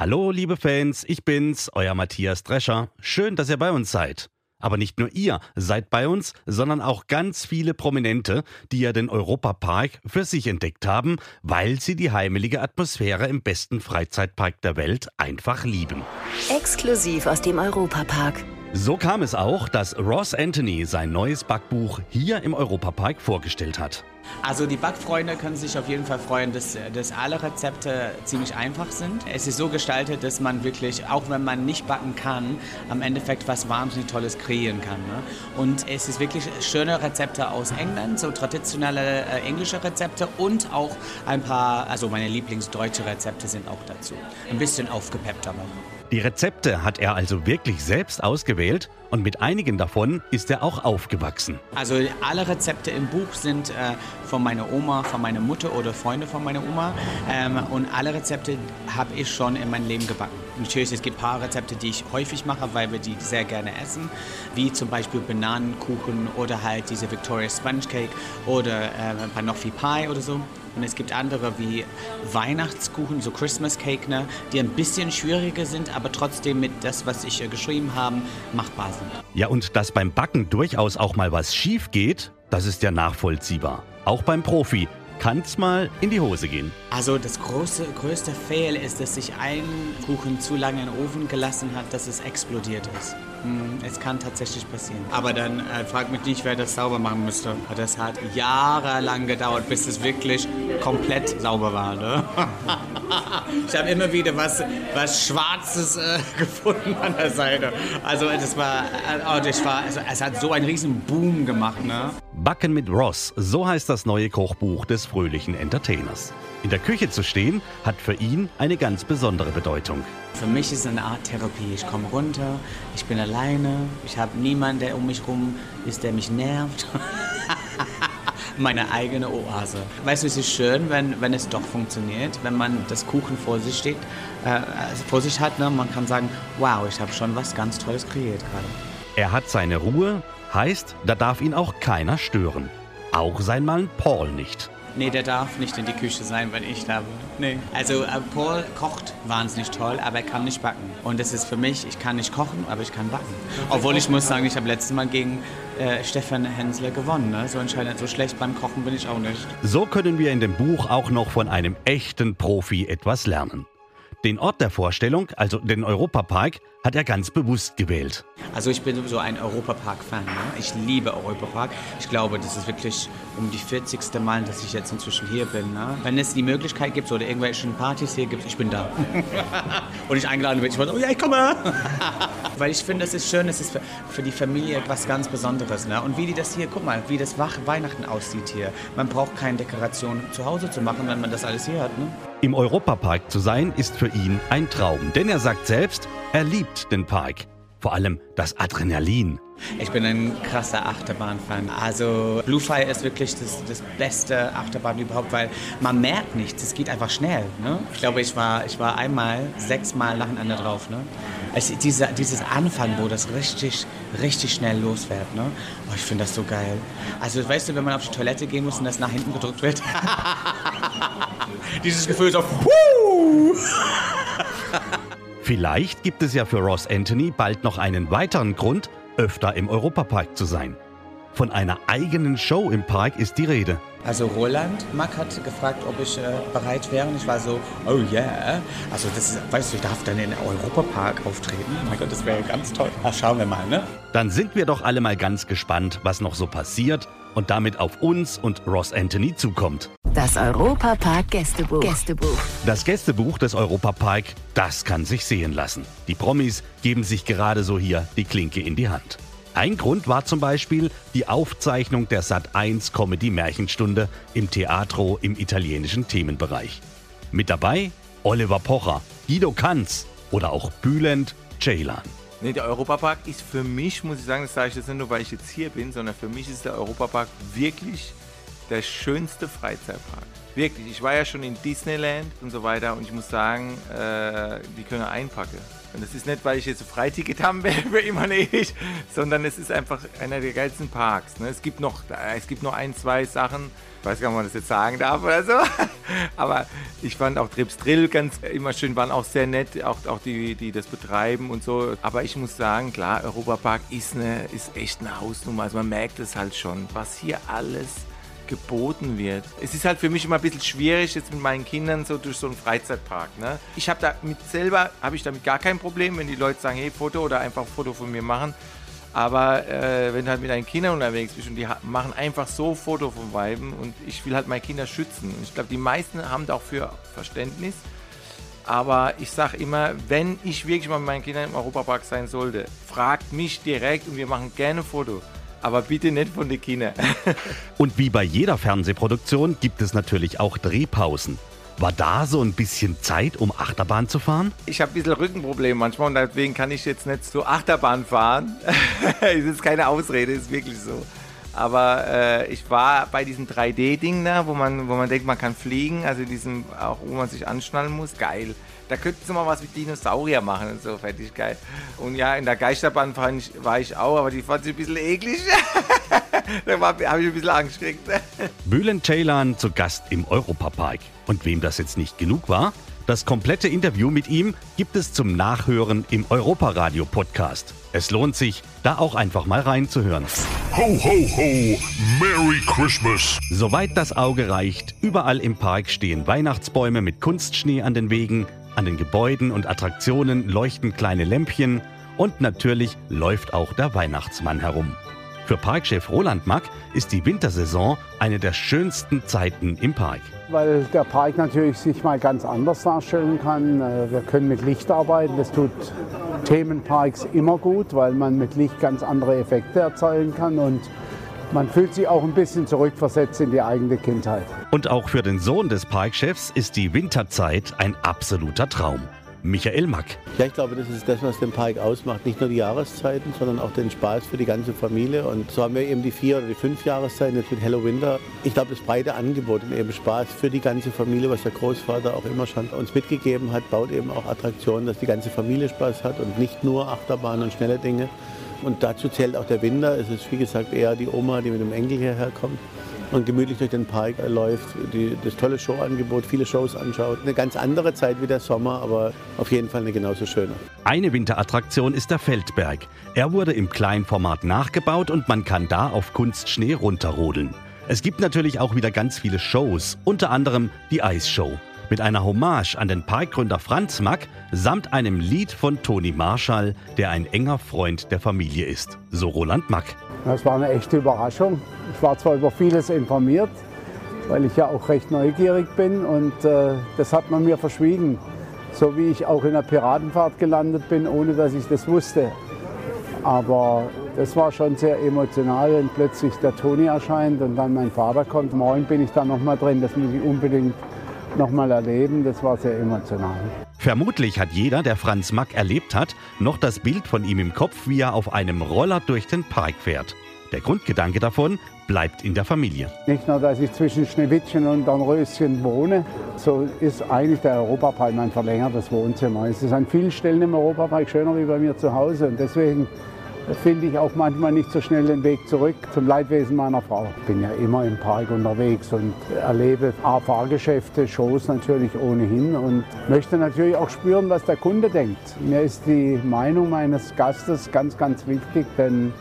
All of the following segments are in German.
Hallo, liebe Fans, ich bin's, euer Matthias Drescher. Schön, dass ihr bei uns seid. Aber nicht nur ihr seid bei uns, sondern auch ganz viele Prominente, die ja den Europapark für sich entdeckt haben, weil sie die heimelige Atmosphäre im besten Freizeitpark der Welt einfach lieben. Exklusiv aus dem Europapark. So kam es auch, dass Ross Anthony sein neues Backbuch hier im Europapark vorgestellt hat. Also die Backfreunde können sich auf jeden Fall freuen, dass, dass alle Rezepte ziemlich einfach sind. Es ist so gestaltet, dass man wirklich, auch wenn man nicht backen kann, am Endeffekt was wahnsinnig Tolles kreieren kann. Ne? Und es ist wirklich schöne Rezepte aus England, so traditionelle äh, englische Rezepte und auch ein paar, also meine Lieblingsdeutsche Rezepte sind auch dazu. Ein bisschen aufgepeppt aber. Die Rezepte hat er also wirklich selbst ausgewählt und mit einigen davon ist er auch aufgewachsen. Also alle Rezepte im Buch sind äh, von meiner Oma, von meiner Mutter oder Freunde von meiner Oma ähm, und alle Rezepte habe ich schon in meinem Leben gebacken. Natürlich, es gibt ein paar Rezepte, die ich häufig mache, weil wir die sehr gerne essen, wie zum Beispiel Bananenkuchen oder halt diese Victoria Sponge Cake oder äh, Banoffee Pie oder so. Und es gibt andere wie Weihnachtskuchen, so Christmas Cake, ne, die ein bisschen schwieriger sind, aber trotzdem mit das, was ich äh, geschrieben habe, machbar sind. Ja, und dass beim Backen durchaus auch mal was schief geht, das ist ja nachvollziehbar. Auch beim Profi kann es mal in die Hose gehen. Also das große, größte Fail ist, dass sich ein Kuchen zu lange in den Ofen gelassen hat, dass es explodiert ist. Hm, es kann tatsächlich passieren. Aber dann äh, frag mich nicht, wer das sauber machen müsste. Das hat jahrelang gedauert, bis es wirklich komplett sauber war. Ne? ich habe immer wieder was, was Schwarzes äh, gefunden an der Seite. Also das war, äh, oh, das war also, es hat so einen riesen Boom gemacht. Ne? Backen mit Ross, so heißt das neue Kochbuch des fröhlichen Entertainers. In der Küche zu stehen, hat für ihn eine ganz besondere Bedeutung. Für mich ist es eine Art Therapie. Ich komme runter, ich bin alleine, ich habe niemanden, der um mich rum ist, der mich nervt. Meine eigene Oase. Weißt du, es ist schön, wenn, wenn es doch funktioniert, wenn man das Kuchen vor sich steht, äh, vor sich hat. Ne? Man kann sagen, wow, ich habe schon was ganz Tolles kreiert gerade. Er hat seine Ruhe, heißt, da darf ihn auch keiner stören. Auch sein Mann Paul nicht. Nee, der darf nicht in die Küche sein, wenn ich da bin. Nee. Also äh, Paul kocht wahnsinnig toll, aber er kann nicht backen. Und das ist für mich, ich kann nicht kochen, aber ich kann backen. Obwohl ich muss sagen, ich habe letztes Mal gegen äh, Stefan Hensler gewonnen. Ne? So entscheidend, so schlecht beim Kochen bin ich auch nicht. So können wir in dem Buch auch noch von einem echten Profi etwas lernen. Den Ort der Vorstellung, also den Europapark, hat er ganz bewusst gewählt. Also ich bin sowieso ein Europapark-Fan. Ne? Ich liebe Europapark. Ich glaube, das ist wirklich um die 40. Mal, dass ich jetzt inzwischen hier bin. Ne? Wenn es die Möglichkeit gibt oder irgendwelche Partys hier gibt, ich bin da. Und ich eingeladen bin, ich weiß, oh ja, ich komme. Weil ich finde, es ist schön, es ist für, für die Familie etwas ganz Besonderes. Ne? Und wie die das hier, guck mal, wie das Weihnachten aussieht hier. Man braucht keine Dekoration zu Hause zu machen, wenn man das alles hier hat. Ne? Im Europapark zu sein, ist für ihn ein Traum. Denn er sagt selbst, er liebt den Park. Vor allem das Adrenalin. Ich bin ein krasser Achterbahn-Fan. Also Blue Fire ist wirklich das, das beste Achterbahn überhaupt, weil man merkt nichts. Es geht einfach schnell. Ne? Ich glaube, ich war, ich war einmal, sechsmal nacheinander drauf. Ne? Also dieser, dieses Anfang, wo das richtig, richtig schnell losfährt. Ne? Oh, ich finde das so geil. Also weißt du, wenn man auf die Toilette gehen muss und das nach hinten gedrückt wird. Dieses Gefühl so! Vielleicht gibt es ja für Ross Anthony bald noch einen weiteren Grund, öfter im Europapark zu sein. Von einer eigenen Show im Park ist die Rede. Also Roland Mack hat gefragt, ob ich äh, bereit wäre und ich war so, oh yeah. Also das ist, weißt du, ich darf dann in den Europapark auftreten. Mein Gott, das wäre ganz toll. Ach, schauen wir mal, ne? Dann sind wir doch alle mal ganz gespannt, was noch so passiert und damit auf uns und Ross Anthony zukommt. Das Europapark Gästebuch. Gästebuch. Das Gästebuch des Europapark, das kann sich sehen lassen. Die Promis geben sich gerade so hier die Klinke in die Hand. Ein Grund war zum Beispiel die Aufzeichnung der Sat1 Comedy Märchenstunde im Teatro im italienischen Themenbereich. Mit dabei Oliver Pocher, Guido Kanz oder auch Bülent Ceylan. Nee, der Europapark ist für mich, muss ich sagen, das sage ich jetzt nicht nur, weil ich jetzt hier bin, sondern für mich ist der Europapark wirklich der schönste Freizeitpark. Wirklich, ich war ja schon in Disneyland und so weiter und ich muss sagen, äh, die können einpacken. Und das ist nicht, weil ich jetzt ein Freiticket haben will für immer und ewig, sondern es ist einfach einer der geilsten Parks. Ne? Es, gibt noch, es gibt noch ein, zwei Sachen, ich weiß gar nicht, ob man das jetzt sagen darf oder so, aber ich fand auch Trips Drill ganz immer schön, waren auch sehr nett, auch, auch die, die das betreiben und so. Aber ich muss sagen, klar, Europapark ist, eine, ist echt eine Hausnummer. Also man merkt es halt schon, was hier alles geboten wird. Es ist halt für mich immer ein bisschen schwierig jetzt mit meinen Kindern so durch so einen Freizeitpark. Ne? Ich habe damit selber, habe ich damit gar kein Problem, wenn die Leute sagen, hey, Foto oder einfach ein Foto von mir machen. Aber äh, wenn du halt mit deinen Kindern unterwegs bist und die machen einfach so Foto vom Weiben und ich will halt meine Kinder schützen. Und ich glaube, die meisten haben dafür Verständnis. Aber ich sage immer, wenn ich wirklich mal mit meinen Kindern im Europapark sein sollte, fragt mich direkt und wir machen gerne ein Foto aber bitte nicht von den Kindern. Und wie bei jeder Fernsehproduktion gibt es natürlich auch Drehpausen. War da so ein bisschen Zeit, um Achterbahn zu fahren? Ich habe ein bisschen Rückenprobleme manchmal und deswegen kann ich jetzt nicht so Achterbahn fahren. Es ist keine Ausrede, ist wirklich so. Aber äh, ich war bei diesem 3D-Ding da, wo man, wo man denkt, man kann fliegen, also diesem, auch wo man sich anschnallen muss. Geil. Da könnten sie mal was mit Dinosaurier machen und so, fertig geil. Und ja, in der Geisterbahn war ich, war ich auch, aber die fand ich ein bisschen eklig. da habe ich ein bisschen Angst gekriegt. Bülent Ceylan zu Gast im Europapark. Und wem das jetzt nicht genug war, das komplette Interview mit ihm gibt es zum Nachhören im Europaradio Podcast. Es lohnt sich, da auch einfach mal reinzuhören. Ho, ho, ho! Merry Christmas! Soweit das Auge reicht, überall im Park stehen Weihnachtsbäume mit Kunstschnee an den Wegen, an den Gebäuden und Attraktionen leuchten kleine Lämpchen und natürlich läuft auch der Weihnachtsmann herum. Für Parkchef Roland Mack ist die Wintersaison eine der schönsten Zeiten im Park. Weil der Park natürlich sich mal ganz anders darstellen kann. Äh, wir können mit Licht arbeiten. Das tut Themenparks immer gut, weil man mit Licht ganz andere Effekte erzeugen kann. Und man fühlt sich auch ein bisschen zurückversetzt in die eigene Kindheit. Und auch für den Sohn des Parkchefs ist die Winterzeit ein absoluter Traum. Michael Mack. Ja, ich glaube, das ist das, was den Park ausmacht. Nicht nur die Jahreszeiten, sondern auch den Spaß für die ganze Familie. Und so haben wir eben die vier oder die fünf Jahreszeiten jetzt mit Hello Winter. Ich glaube, das breite Angebot und eben Spaß für die ganze Familie, was der Großvater auch immer schon uns mitgegeben hat, baut eben auch Attraktionen, dass die ganze Familie Spaß hat und nicht nur Achterbahn und schnelle Dinge. Und dazu zählt auch der Winter. Es ist, wie gesagt, eher die Oma, die mit dem Enkel hierher kommt und gemütlich durch den Park läuft, die, das tolle Showangebot, viele Shows anschaut. Eine ganz andere Zeit wie der Sommer, aber auf jeden Fall eine genauso schöne. Eine Winterattraktion ist der Feldberg. Er wurde im Kleinformat nachgebaut und man kann da auf Kunstschnee runterrodeln. Es gibt natürlich auch wieder ganz viele Shows, unter anderem die Eisshow. Mit einer Hommage an den Parkgründer Franz Mack samt einem Lied von Toni Marschall, der ein enger Freund der Familie ist. So Roland Mack. Das war eine echte Überraschung. Ich war zwar über vieles informiert, weil ich ja auch recht neugierig bin und äh, das hat man mir verschwiegen. So wie ich auch in der Piratenfahrt gelandet bin, ohne dass ich das wusste. Aber das war schon sehr emotional, wenn plötzlich der Toni erscheint und dann mein Vater kommt. Morgen bin ich da noch mal drin, das muss ich unbedingt noch mal erleben. Das war sehr emotional. Vermutlich hat jeder, der Franz Mack erlebt hat, noch das Bild von ihm im Kopf, wie er auf einem Roller durch den Park fährt. Der Grundgedanke davon bleibt in der Familie. Nicht nur, dass ich zwischen Schneewittchen und Dornröschen wohne, so ist eigentlich der Europapark mein verlängertes Wohnzimmer. Es ist an vielen Stellen im Europapark schöner wie bei mir zu Hause und deswegen finde ich auch manchmal nicht so schnell den Weg zurück zum Leidwesen meiner Frau. Ich bin ja immer im Park unterwegs und erlebe Fahrgeschäfte, Shows natürlich ohnehin und möchte natürlich auch spüren, was der Kunde denkt. Mir ist die Meinung meines Gastes ganz, ganz wichtig, denn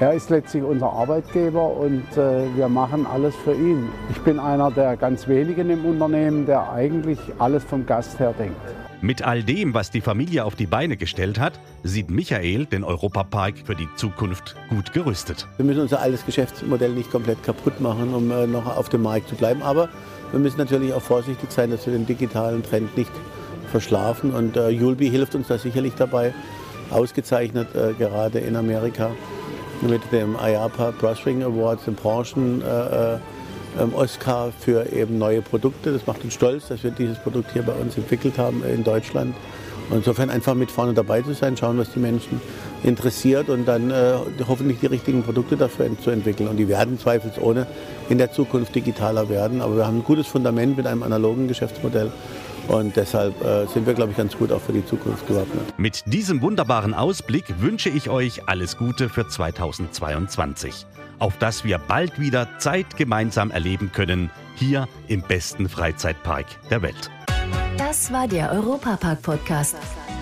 er ist letztlich unser Arbeitgeber und äh, wir machen alles für ihn. Ich bin einer der ganz wenigen im Unternehmen, der eigentlich alles vom Gast her denkt. Mit all dem, was die Familie auf die Beine gestellt hat, sieht Michael den Europapark für die Zukunft gut gerüstet. Wir müssen unser altes Geschäftsmodell nicht komplett kaputt machen, um äh, noch auf dem Markt zu bleiben. Aber wir müssen natürlich auch vorsichtig sein, dass wir den digitalen Trend nicht verschlafen. Und äh, Julbi hilft uns da sicherlich dabei, ausgezeichnet äh, gerade in Amerika mit dem IAPA Brushing Award, dem Branchen. Äh, äh Oscar für eben neue Produkte. Das macht uns stolz, dass wir dieses Produkt hier bei uns entwickelt haben in Deutschland. Insofern einfach mit vorne dabei zu sein, schauen, was die Menschen interessiert und dann äh, hoffentlich die richtigen Produkte dafür zu entwickeln. Und die werden zweifelsohne in der Zukunft digitaler werden. Aber wir haben ein gutes Fundament mit einem analogen Geschäftsmodell. Und deshalb äh, sind wir, glaube ich, ganz gut auch für die Zukunft gewappnet. Mit diesem wunderbaren Ausblick wünsche ich euch alles Gute für 2022. Auf dass wir bald wieder Zeit gemeinsam erleben können, hier im besten Freizeitpark der Welt. Das war der Europapark-Podcast.